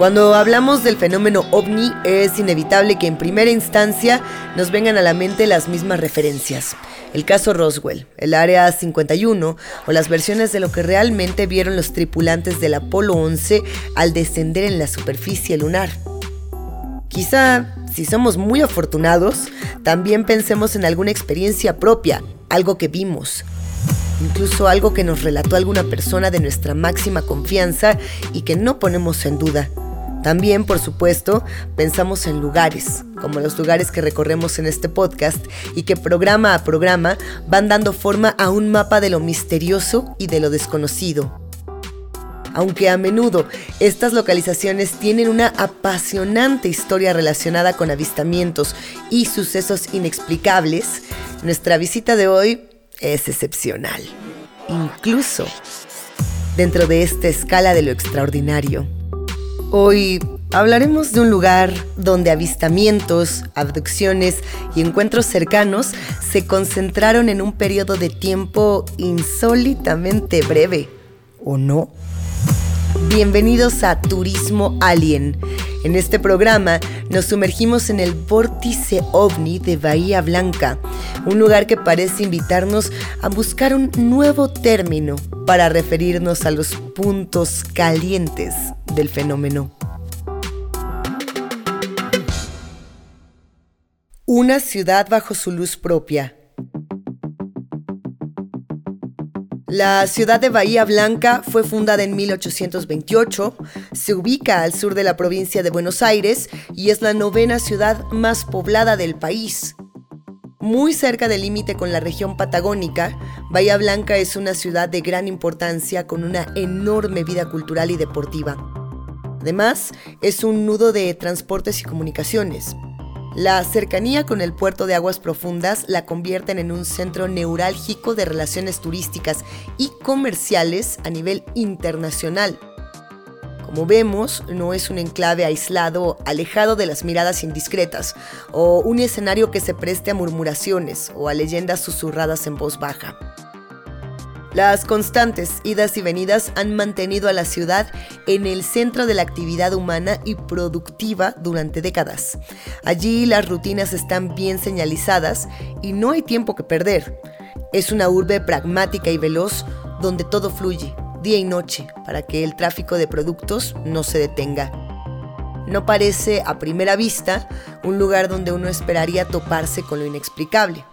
Cuando hablamos del fenómeno ovni, es inevitable que en primera instancia nos vengan a la mente las mismas referencias. El caso Roswell, el Área 51 o las versiones de lo que realmente vieron los tripulantes del Apolo 11 al descender en la superficie lunar. Quizá, si somos muy afortunados, también pensemos en alguna experiencia propia, algo que vimos, incluso algo que nos relató alguna persona de nuestra máxima confianza y que no ponemos en duda. También, por supuesto, pensamos en lugares, como los lugares que recorremos en este podcast y que programa a programa van dando forma a un mapa de lo misterioso y de lo desconocido. Aunque a menudo estas localizaciones tienen una apasionante historia relacionada con avistamientos y sucesos inexplicables, nuestra visita de hoy es excepcional, incluso dentro de esta escala de lo extraordinario. Hoy hablaremos de un lugar donde avistamientos, abducciones y encuentros cercanos se concentraron en un periodo de tiempo insólitamente breve, ¿o no? Bienvenidos a Turismo Alien. En este programa nos sumergimos en el vórtice ovni de Bahía Blanca, un lugar que parece invitarnos a buscar un nuevo término para referirnos a los puntos calientes del fenómeno. Una ciudad bajo su luz propia. La ciudad de Bahía Blanca fue fundada en 1828, se ubica al sur de la provincia de Buenos Aires y es la novena ciudad más poblada del país. Muy cerca del límite con la región patagónica, Bahía Blanca es una ciudad de gran importancia con una enorme vida cultural y deportiva. Además, es un nudo de transportes y comunicaciones. La cercanía con el puerto de aguas profundas la convierten en un centro neurálgico de relaciones turísticas y comerciales a nivel internacional. Como vemos, no es un enclave aislado, alejado de las miradas indiscretas, o un escenario que se preste a murmuraciones o a leyendas susurradas en voz baja. Las constantes idas y venidas han mantenido a la ciudad en el centro de la actividad humana y productiva durante décadas. Allí las rutinas están bien señalizadas y no hay tiempo que perder. Es una urbe pragmática y veloz donde todo fluye, día y noche, para que el tráfico de productos no se detenga. No parece a primera vista un lugar donde uno esperaría toparse con lo inexplicable.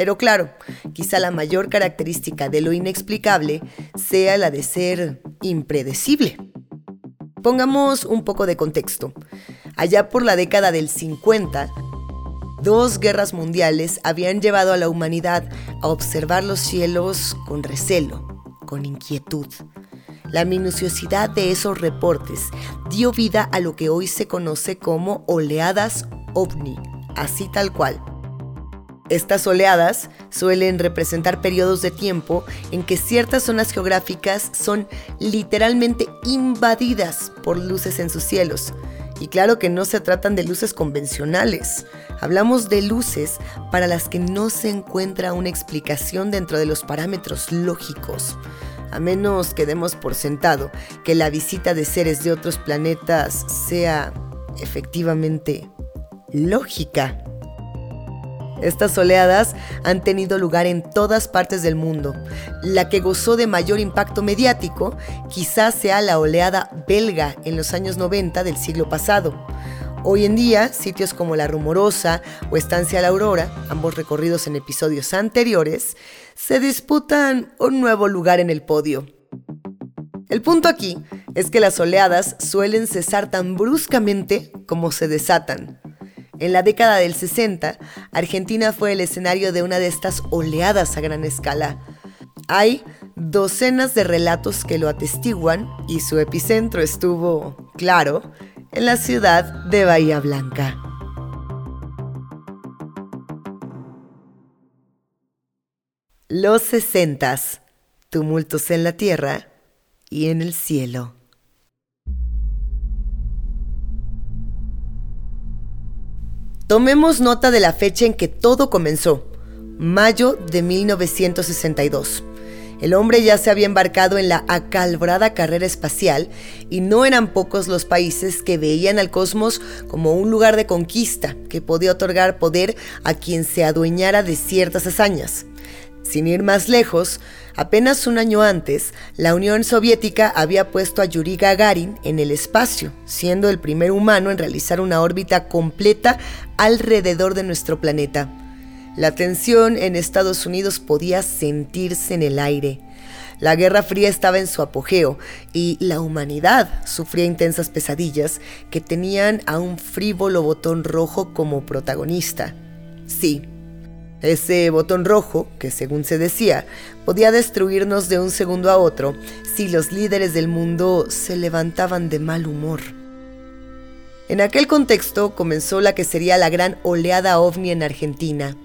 Pero claro, quizá la mayor característica de lo inexplicable sea la de ser impredecible. Pongamos un poco de contexto. Allá por la década del 50, dos guerras mundiales habían llevado a la humanidad a observar los cielos con recelo, con inquietud. La minuciosidad de esos reportes dio vida a lo que hoy se conoce como oleadas ovni, así tal cual estas oleadas suelen representar periodos de tiempo en que ciertas zonas geográficas son literalmente invadidas por luces en sus cielos. Y claro que no se tratan de luces convencionales. Hablamos de luces para las que no se encuentra una explicación dentro de los parámetros lógicos. A menos que demos por sentado que la visita de seres de otros planetas sea efectivamente lógica. Estas oleadas han tenido lugar en todas partes del mundo. La que gozó de mayor impacto mediático quizás sea la oleada belga en los años 90 del siglo pasado. Hoy en día, sitios como La Rumorosa o Estancia La Aurora, ambos recorridos en episodios anteriores, se disputan un nuevo lugar en el podio. El punto aquí es que las oleadas suelen cesar tan bruscamente como se desatan. En la década del 60, Argentina fue el escenario de una de estas oleadas a gran escala. Hay docenas de relatos que lo atestiguan y su epicentro estuvo, claro, en la ciudad de Bahía Blanca. Los sesentas, tumultos en la tierra y en el cielo. Tomemos nota de la fecha en que todo comenzó, mayo de 1962. El hombre ya se había embarcado en la acalorada carrera espacial y no eran pocos los países que veían al cosmos como un lugar de conquista que podía otorgar poder a quien se adueñara de ciertas hazañas. Sin ir más lejos, apenas un año antes, la Unión Soviética había puesto a Yuri Gagarin en el espacio, siendo el primer humano en realizar una órbita completa alrededor de nuestro planeta. La tensión en Estados Unidos podía sentirse en el aire. La Guerra Fría estaba en su apogeo y la humanidad sufría intensas pesadillas que tenían a un frívolo botón rojo como protagonista. Sí, ese botón rojo, que según se decía, podía destruirnos de un segundo a otro si los líderes del mundo se levantaban de mal humor. En aquel contexto comenzó la que sería la gran oleada ovni en Argentina.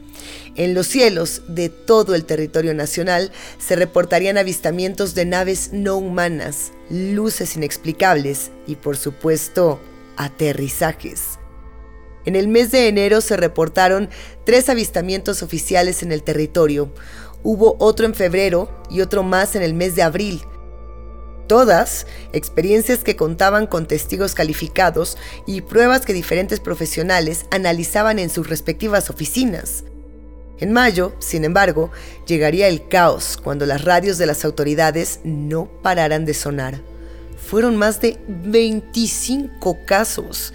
En los cielos de todo el territorio nacional se reportarían avistamientos de naves no humanas, luces inexplicables y por supuesto aterrizajes. En el mes de enero se reportaron tres avistamientos oficiales en el territorio. Hubo otro en febrero y otro más en el mes de abril. Todas experiencias que contaban con testigos calificados y pruebas que diferentes profesionales analizaban en sus respectivas oficinas. En mayo, sin embargo, llegaría el caos cuando las radios de las autoridades no pararan de sonar. Fueron más de 25 casos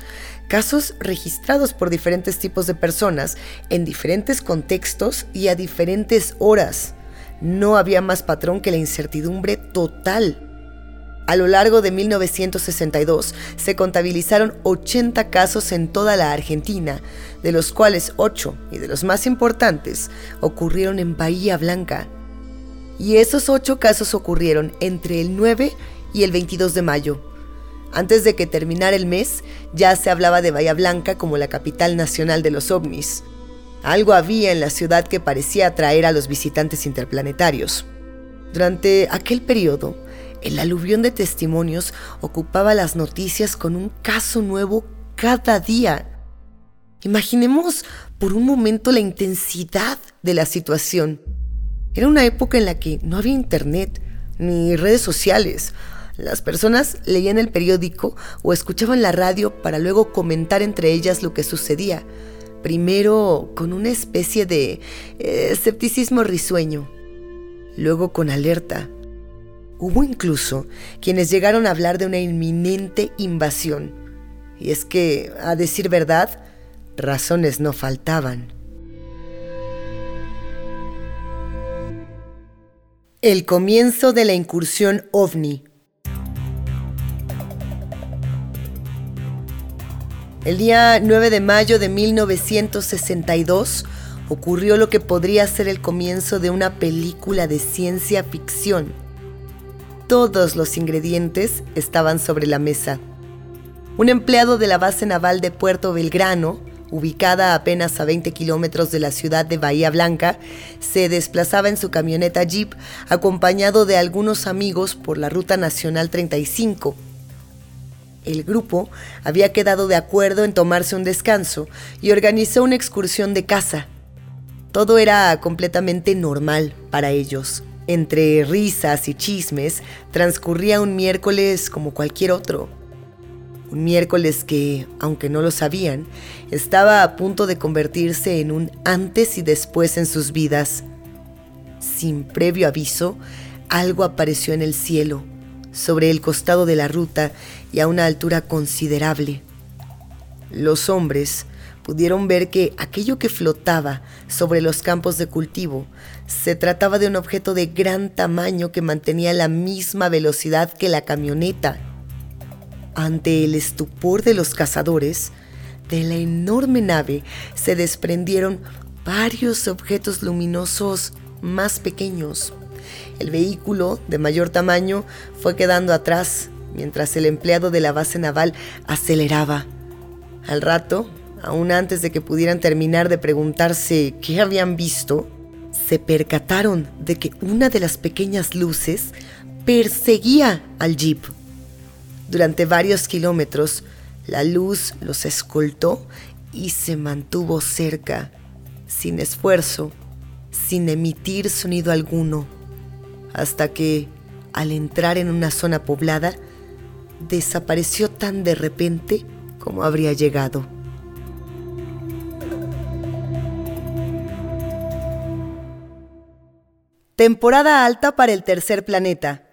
casos registrados por diferentes tipos de personas en diferentes contextos y a diferentes horas. No había más patrón que la incertidumbre total. A lo largo de 1962 se contabilizaron 80 casos en toda la Argentina, de los cuales 8, y de los más importantes, ocurrieron en Bahía Blanca. Y esos 8 casos ocurrieron entre el 9 y el 22 de mayo. Antes de que terminara el mes, ya se hablaba de Bahía Blanca como la capital nacional de los ovnis. Algo había en la ciudad que parecía atraer a los visitantes interplanetarios. Durante aquel periodo, el aluvión de testimonios ocupaba las noticias con un caso nuevo cada día. Imaginemos por un momento la intensidad de la situación. Era una época en la que no había internet ni redes sociales. Las personas leían el periódico o escuchaban la radio para luego comentar entre ellas lo que sucedía, primero con una especie de eh, escepticismo risueño, luego con alerta. Hubo incluso quienes llegaron a hablar de una inminente invasión. Y es que, a decir verdad, razones no faltaban. El comienzo de la incursión ovni. El día 9 de mayo de 1962 ocurrió lo que podría ser el comienzo de una película de ciencia ficción. Todos los ingredientes estaban sobre la mesa. Un empleado de la base naval de Puerto Belgrano, ubicada apenas a 20 kilómetros de la ciudad de Bahía Blanca, se desplazaba en su camioneta Jeep acompañado de algunos amigos por la Ruta Nacional 35 el grupo había quedado de acuerdo en tomarse un descanso y organizó una excursión de casa. Todo era completamente normal para ellos. Entre risas y chismes transcurría un miércoles como cualquier otro. Un miércoles que, aunque no lo sabían, estaba a punto de convertirse en un antes y después en sus vidas. Sin previo aviso, algo apareció en el cielo sobre el costado de la ruta y a una altura considerable. Los hombres pudieron ver que aquello que flotaba sobre los campos de cultivo se trataba de un objeto de gran tamaño que mantenía la misma velocidad que la camioneta. Ante el estupor de los cazadores, de la enorme nave se desprendieron varios objetos luminosos más pequeños. El vehículo, de mayor tamaño, fue quedando atrás mientras el empleado de la base naval aceleraba. Al rato, aún antes de que pudieran terminar de preguntarse qué habían visto, se percataron de que una de las pequeñas luces perseguía al jeep. Durante varios kilómetros, la luz los escoltó y se mantuvo cerca, sin esfuerzo, sin emitir sonido alguno. Hasta que, al entrar en una zona poblada, desapareció tan de repente como habría llegado. Temporada alta para el tercer planeta.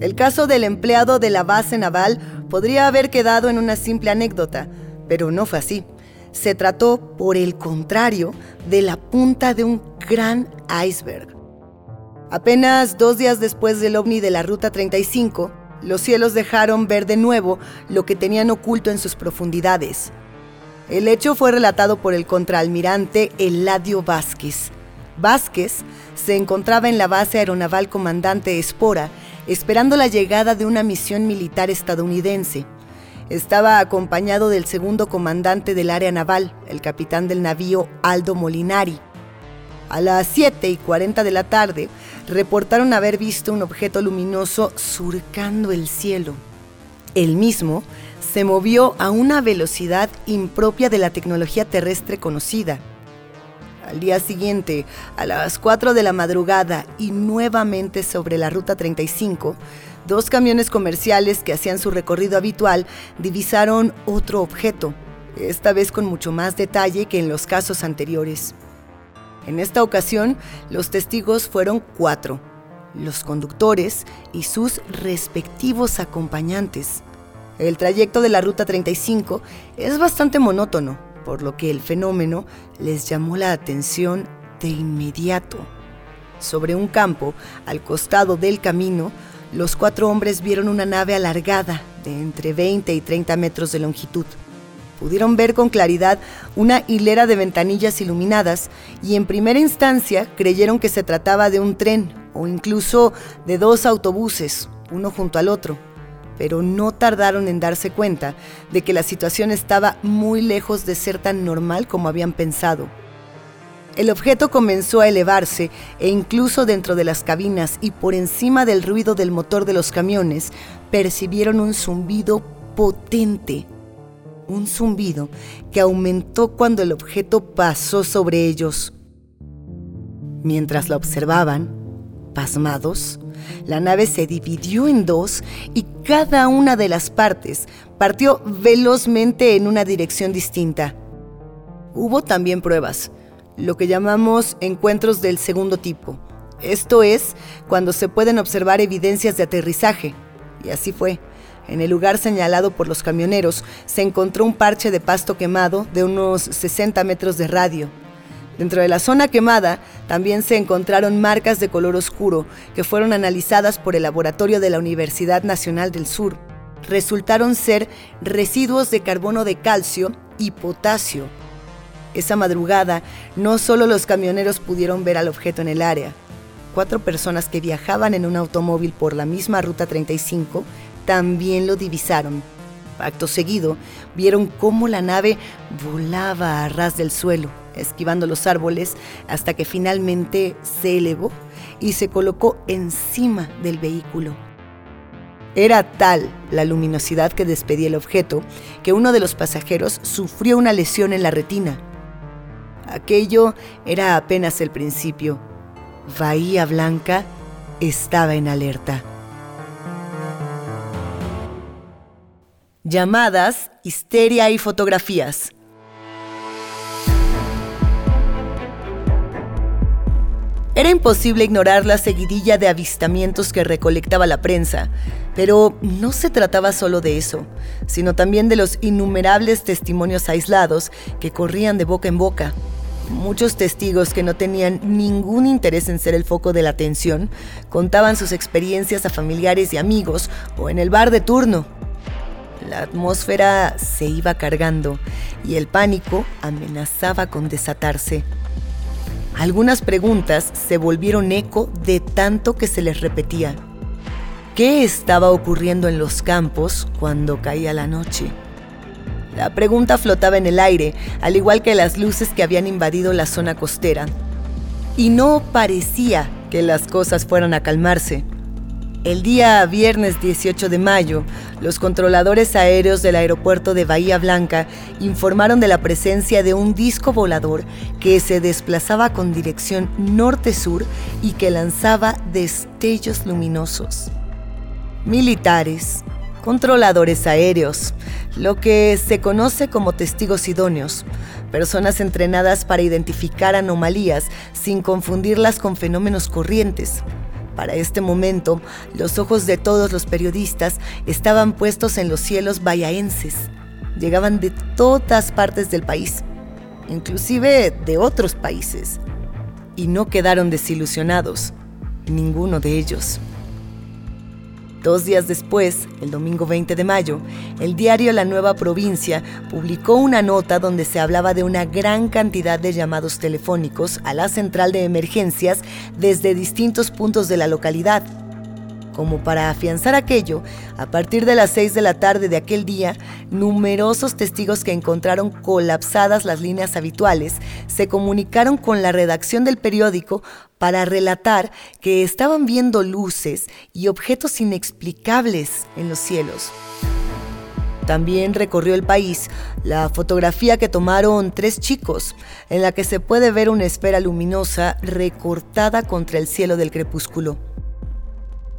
El caso del empleado de la base naval podría haber quedado en una simple anécdota, pero no fue así. Se trató, por el contrario, de la punta de un gran iceberg. Apenas dos días después del ovni de la Ruta 35, los cielos dejaron ver de nuevo lo que tenían oculto en sus profundidades. El hecho fue relatado por el contraalmirante Eladio Vázquez. Vázquez se encontraba en la base aeronaval comandante Espora esperando la llegada de una misión militar estadounidense. Estaba acompañado del segundo comandante del área naval, el capitán del navío Aldo Molinari. A las 7 y 40 de la tarde, reportaron haber visto un objeto luminoso surcando el cielo. El mismo se movió a una velocidad impropia de la tecnología terrestre conocida. Al día siguiente, a las 4 de la madrugada y nuevamente sobre la Ruta 35, dos camiones comerciales que hacían su recorrido habitual divisaron otro objeto, esta vez con mucho más detalle que en los casos anteriores. En esta ocasión, los testigos fueron cuatro, los conductores y sus respectivos acompañantes. El trayecto de la Ruta 35 es bastante monótono, por lo que el fenómeno les llamó la atención de inmediato. Sobre un campo, al costado del camino, los cuatro hombres vieron una nave alargada de entre 20 y 30 metros de longitud. Pudieron ver con claridad una hilera de ventanillas iluminadas y en primera instancia creyeron que se trataba de un tren o incluso de dos autobuses, uno junto al otro pero no tardaron en darse cuenta de que la situación estaba muy lejos de ser tan normal como habían pensado. El objeto comenzó a elevarse e incluso dentro de las cabinas y por encima del ruido del motor de los camiones percibieron un zumbido potente. Un zumbido que aumentó cuando el objeto pasó sobre ellos. Mientras la observaban, pasmados, la nave se dividió en dos y cada una de las partes partió velozmente en una dirección distinta. Hubo también pruebas, lo que llamamos encuentros del segundo tipo. Esto es cuando se pueden observar evidencias de aterrizaje. Y así fue. En el lugar señalado por los camioneros se encontró un parche de pasto quemado de unos 60 metros de radio. Dentro de la zona quemada también se encontraron marcas de color oscuro que fueron analizadas por el laboratorio de la Universidad Nacional del Sur. Resultaron ser residuos de carbono de calcio y potasio. Esa madrugada, no solo los camioneros pudieron ver al objeto en el área, cuatro personas que viajaban en un automóvil por la misma Ruta 35 también lo divisaron. Acto seguido, vieron cómo la nave volaba a ras del suelo esquivando los árboles hasta que finalmente se elevó y se colocó encima del vehículo. Era tal la luminosidad que despedía el objeto que uno de los pasajeros sufrió una lesión en la retina. Aquello era apenas el principio. Bahía Blanca estaba en alerta. Llamadas, histeria y fotografías. Era imposible ignorar la seguidilla de avistamientos que recolectaba la prensa, pero no se trataba solo de eso, sino también de los innumerables testimonios aislados que corrían de boca en boca. Muchos testigos que no tenían ningún interés en ser el foco de la atención contaban sus experiencias a familiares y amigos o en el bar de turno. La atmósfera se iba cargando y el pánico amenazaba con desatarse. Algunas preguntas se volvieron eco de tanto que se les repetía. ¿Qué estaba ocurriendo en los campos cuando caía la noche? La pregunta flotaba en el aire, al igual que las luces que habían invadido la zona costera. Y no parecía que las cosas fueran a calmarse. El día viernes 18 de mayo, los controladores aéreos del aeropuerto de Bahía Blanca informaron de la presencia de un disco volador que se desplazaba con dirección norte-sur y que lanzaba destellos luminosos. Militares, controladores aéreos, lo que se conoce como testigos idóneos, personas entrenadas para identificar anomalías sin confundirlas con fenómenos corrientes para este momento, los ojos de todos los periodistas estaban puestos en los cielos bayaenses. Llegaban de todas partes del país, inclusive de otros países. Y no quedaron desilusionados, ninguno de ellos. Dos días después, el domingo 20 de mayo, el diario La Nueva Provincia publicó una nota donde se hablaba de una gran cantidad de llamados telefónicos a la central de emergencias desde distintos puntos de la localidad como para afianzar aquello, a partir de las 6 de la tarde de aquel día, numerosos testigos que encontraron colapsadas las líneas habituales se comunicaron con la redacción del periódico para relatar que estaban viendo luces y objetos inexplicables en los cielos. También recorrió el país la fotografía que tomaron tres chicos, en la que se puede ver una esfera luminosa recortada contra el cielo del crepúsculo.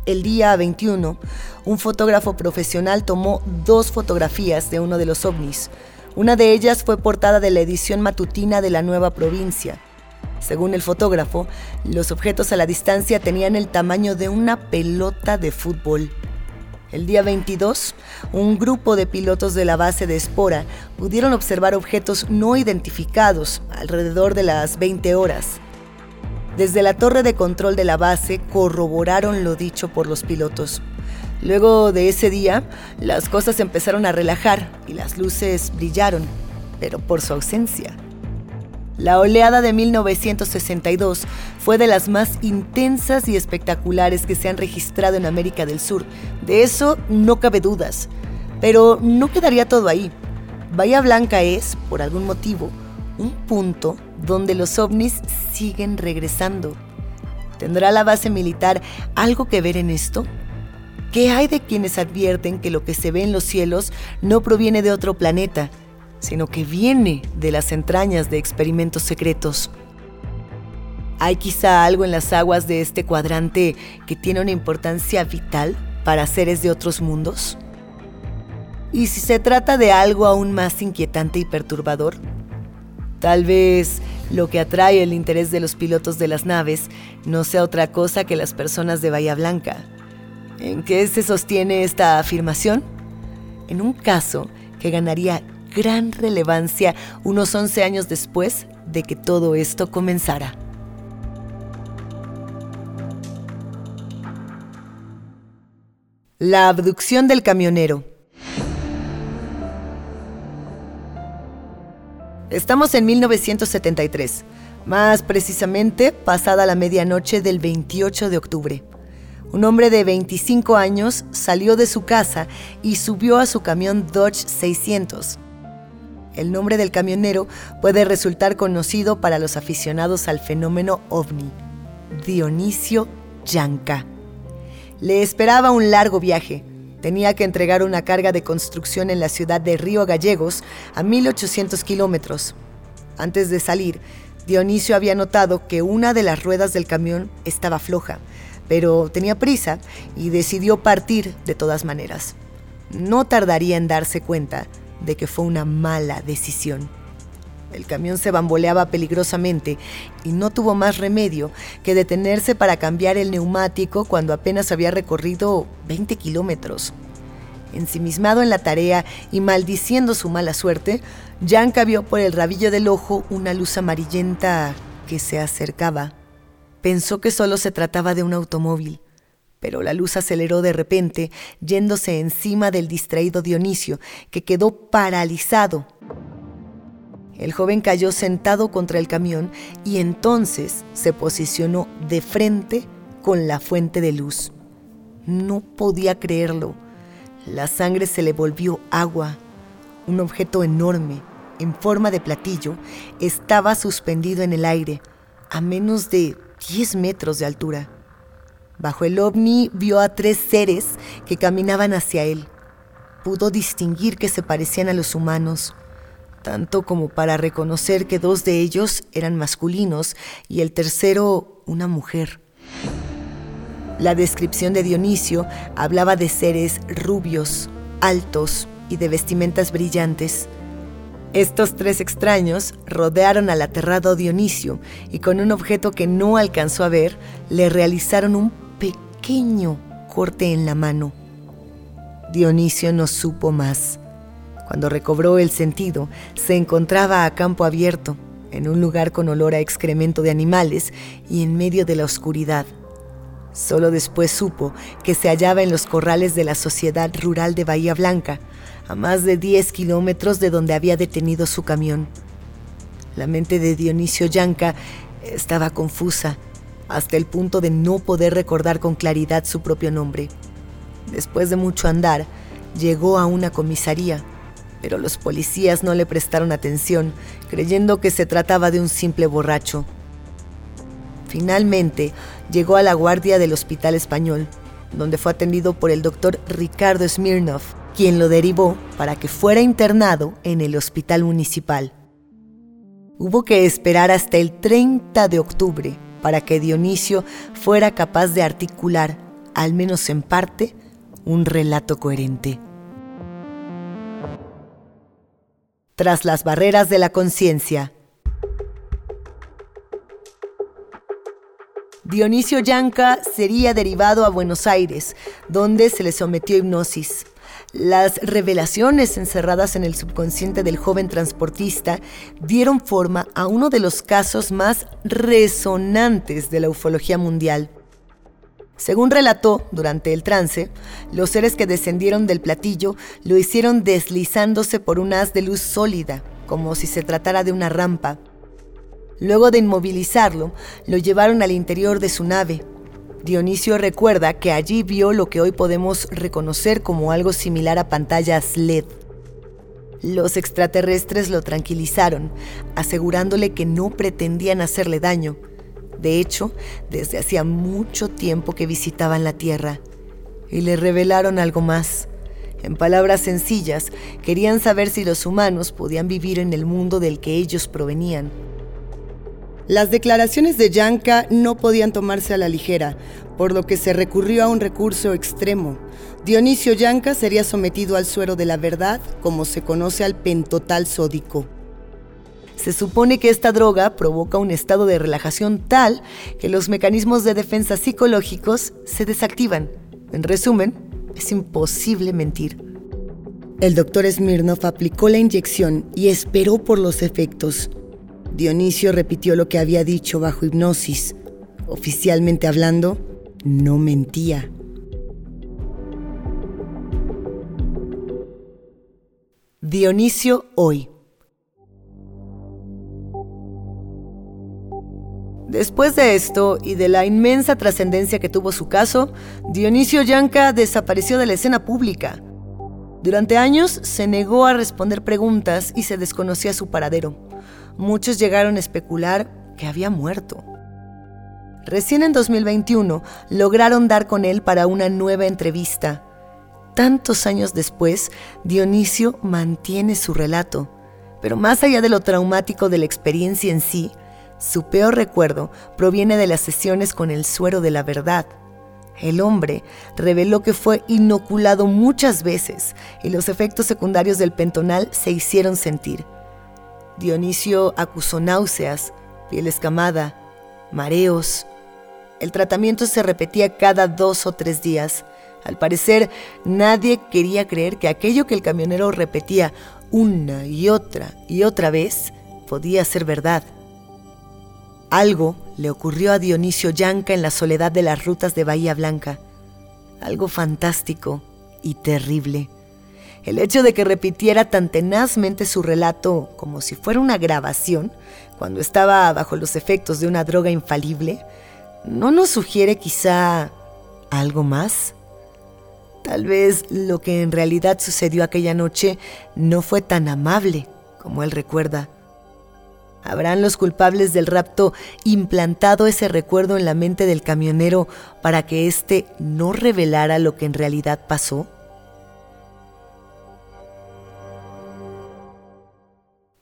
El día 21, un fotógrafo profesional tomó dos fotografías de uno de los ovnis. Una de ellas fue portada de la edición matutina de la nueva provincia. Según el fotógrafo, los objetos a la distancia tenían el tamaño de una pelota de fútbol. El día 22, un grupo de pilotos de la base de Espora pudieron observar objetos no identificados alrededor de las 20 horas. Desde la torre de control de la base corroboraron lo dicho por los pilotos. Luego de ese día, las cosas empezaron a relajar y las luces brillaron, pero por su ausencia. La oleada de 1962 fue de las más intensas y espectaculares que se han registrado en América del Sur. De eso no cabe dudas. Pero no quedaría todo ahí. Bahía Blanca es, por algún motivo, un punto donde los ovnis siguen regresando. ¿Tendrá la base militar algo que ver en esto? ¿Qué hay de quienes advierten que lo que se ve en los cielos no proviene de otro planeta, sino que viene de las entrañas de experimentos secretos? ¿Hay quizá algo en las aguas de este cuadrante que tiene una importancia vital para seres de otros mundos? ¿Y si se trata de algo aún más inquietante y perturbador? Tal vez lo que atrae el interés de los pilotos de las naves no sea otra cosa que las personas de Bahía Blanca. ¿En qué se sostiene esta afirmación? En un caso que ganaría gran relevancia unos 11 años después de que todo esto comenzara. La abducción del camionero. Estamos en 1973, más precisamente pasada la medianoche del 28 de octubre. Un hombre de 25 años salió de su casa y subió a su camión Dodge 600. El nombre del camionero puede resultar conocido para los aficionados al fenómeno ovni, Dionisio Yanka. Le esperaba un largo viaje, tenía que entregar una carga de construcción en la ciudad de Río Gallegos, a 1800 kilómetros. Antes de salir, Dionisio había notado que una de las ruedas del camión estaba floja, pero tenía prisa y decidió partir de todas maneras. No tardaría en darse cuenta de que fue una mala decisión. El camión se bamboleaba peligrosamente y no tuvo más remedio que detenerse para cambiar el neumático cuando apenas había recorrido 20 kilómetros. Ensimismado en la tarea y maldiciendo su mala suerte, Yanka vio por el rabillo del ojo una luz amarillenta que se acercaba. Pensó que solo se trataba de un automóvil, pero la luz aceleró de repente, yéndose encima del distraído Dionisio, que quedó paralizado el joven cayó sentado contra el camión y entonces se posicionó de frente con la fuente de luz. No podía creerlo. La sangre se le volvió agua. Un objeto enorme, en forma de platillo, estaba suspendido en el aire, a menos de 10 metros de altura. Bajo el ovni vio a tres seres que caminaban hacia él. Pudo distinguir que se parecían a los humanos, tanto como para reconocer que dos de ellos eran masculinos y el tercero una mujer. La descripción de Dionisio hablaba de seres rubios, altos y de vestimentas brillantes. Estos tres extraños rodearon al aterrado Dionisio y con un objeto que no alcanzó a ver, le realizaron un pequeño corte en la mano. Dionisio no supo más. Cuando recobró el sentido, se encontraba a campo abierto, en un lugar con olor a excremento de animales y en medio de la oscuridad. Solo después supo que se hallaba en los corrales de la Sociedad Rural de Bahía Blanca, a más de 10 kilómetros de donde había detenido su camión. La mente de Dionisio Yanca estaba confusa, hasta el punto de no poder recordar con claridad su propio nombre. Después de mucho andar, llegó a una comisaría pero los policías no le prestaron atención, creyendo que se trataba de un simple borracho. Finalmente, llegó a la guardia del Hospital Español, donde fue atendido por el doctor Ricardo Smirnov, quien lo derivó para que fuera internado en el Hospital Municipal. Hubo que esperar hasta el 30 de octubre para que Dionisio fuera capaz de articular, al menos en parte, un relato coherente. Tras las barreras de la conciencia. Dionisio Yanca sería derivado a Buenos Aires, donde se le sometió a hipnosis. Las revelaciones encerradas en el subconsciente del joven transportista dieron forma a uno de los casos más resonantes de la ufología mundial. Según relató durante el trance, los seres que descendieron del platillo lo hicieron deslizándose por un haz de luz sólida, como si se tratara de una rampa. Luego de inmovilizarlo, lo llevaron al interior de su nave. Dionisio recuerda que allí vio lo que hoy podemos reconocer como algo similar a pantallas LED. Los extraterrestres lo tranquilizaron, asegurándole que no pretendían hacerle daño de hecho, desde hacía mucho tiempo que visitaban la Tierra. Y le revelaron algo más. En palabras sencillas, querían saber si los humanos podían vivir en el mundo del que ellos provenían. Las declaraciones de Yanka no podían tomarse a la ligera, por lo que se recurrió a un recurso extremo. Dionisio Yanka sería sometido al suero de la verdad, como se conoce al pentotal sódico. Se supone que esta droga provoca un estado de relajación tal que los mecanismos de defensa psicológicos se desactivan. En resumen, es imposible mentir. El doctor Smirnov aplicó la inyección y esperó por los efectos. Dionisio repitió lo que había dicho bajo hipnosis. Oficialmente hablando, no mentía. Dionisio hoy. Después de esto y de la inmensa trascendencia que tuvo su caso, Dionisio Yanca desapareció de la escena pública. Durante años se negó a responder preguntas y se desconocía su paradero. Muchos llegaron a especular que había muerto. Recién en 2021 lograron dar con él para una nueva entrevista. Tantos años después, Dionisio mantiene su relato, pero más allá de lo traumático de la experiencia en sí, su peor recuerdo proviene de las sesiones con el suero de la verdad. El hombre reveló que fue inoculado muchas veces y los efectos secundarios del pentonal se hicieron sentir. Dionisio acusó náuseas, piel escamada, mareos. El tratamiento se repetía cada dos o tres días. Al parecer, nadie quería creer que aquello que el camionero repetía una y otra y otra vez podía ser verdad. Algo le ocurrió a Dionisio Yanca en la soledad de las rutas de Bahía Blanca. Algo fantástico y terrible. El hecho de que repitiera tan tenazmente su relato como si fuera una grabación, cuando estaba bajo los efectos de una droga infalible, ¿no nos sugiere quizá algo más? Tal vez lo que en realidad sucedió aquella noche no fue tan amable como él recuerda. ¿Habrán los culpables del rapto implantado ese recuerdo en la mente del camionero para que éste no revelara lo que en realidad pasó?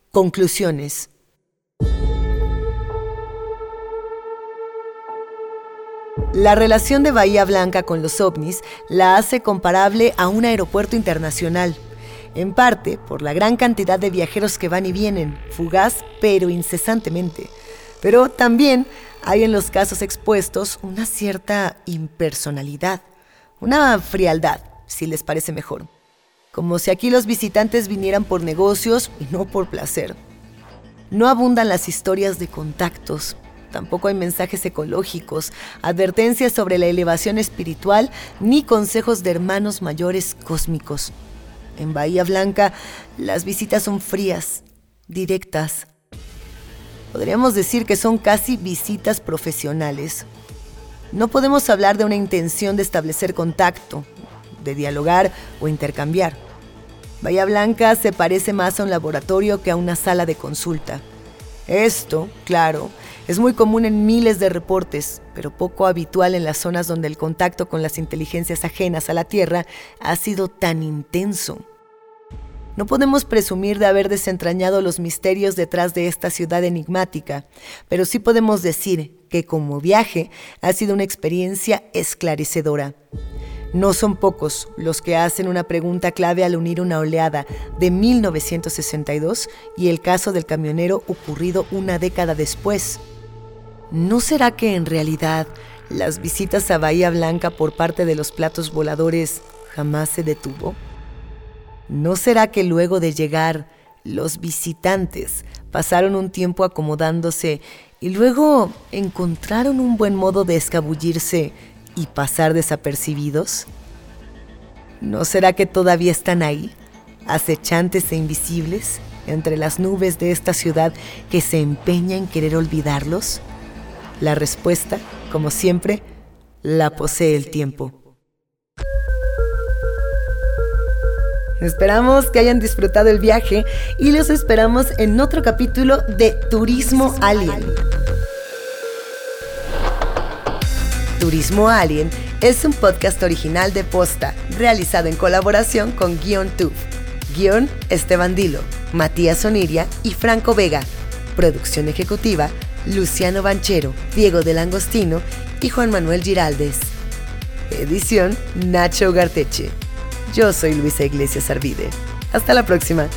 Conclusiones. La relación de Bahía Blanca con los ovnis la hace comparable a un aeropuerto internacional en parte por la gran cantidad de viajeros que van y vienen, fugaz pero incesantemente. Pero también hay en los casos expuestos una cierta impersonalidad, una frialdad, si les parece mejor. Como si aquí los visitantes vinieran por negocios y no por placer. No abundan las historias de contactos, tampoco hay mensajes ecológicos, advertencias sobre la elevación espiritual, ni consejos de hermanos mayores cósmicos. En Bahía Blanca las visitas son frías, directas. Podríamos decir que son casi visitas profesionales. No podemos hablar de una intención de establecer contacto, de dialogar o intercambiar. Bahía Blanca se parece más a un laboratorio que a una sala de consulta. Esto, claro, es muy común en miles de reportes, pero poco habitual en las zonas donde el contacto con las inteligencias ajenas a la Tierra ha sido tan intenso. No podemos presumir de haber desentrañado los misterios detrás de esta ciudad enigmática, pero sí podemos decir que como viaje ha sido una experiencia esclarecedora. No son pocos los que hacen una pregunta clave al unir una oleada de 1962 y el caso del camionero ocurrido una década después. ¿No será que en realidad las visitas a Bahía Blanca por parte de los platos voladores jamás se detuvo? ¿No será que luego de llegar los visitantes pasaron un tiempo acomodándose y luego encontraron un buen modo de escabullirse y pasar desapercibidos? ¿No será que todavía están ahí, acechantes e invisibles, entre las nubes de esta ciudad que se empeña en querer olvidarlos? La respuesta, como siempre, la posee el tiempo. Esperamos que hayan disfrutado el viaje y los esperamos en otro capítulo de Turismo Alien. Turismo Alien es un podcast original de Posta, realizado en colaboración con Guion Tube. Guión Esteban Dilo, Matías Oniria y Franco Vega. Producción ejecutiva Luciano Banchero, Diego del Angostino y Juan Manuel Giraldes. Edición Nacho Garteche. Yo soy Luisa Iglesias Arvide. Hasta la próxima.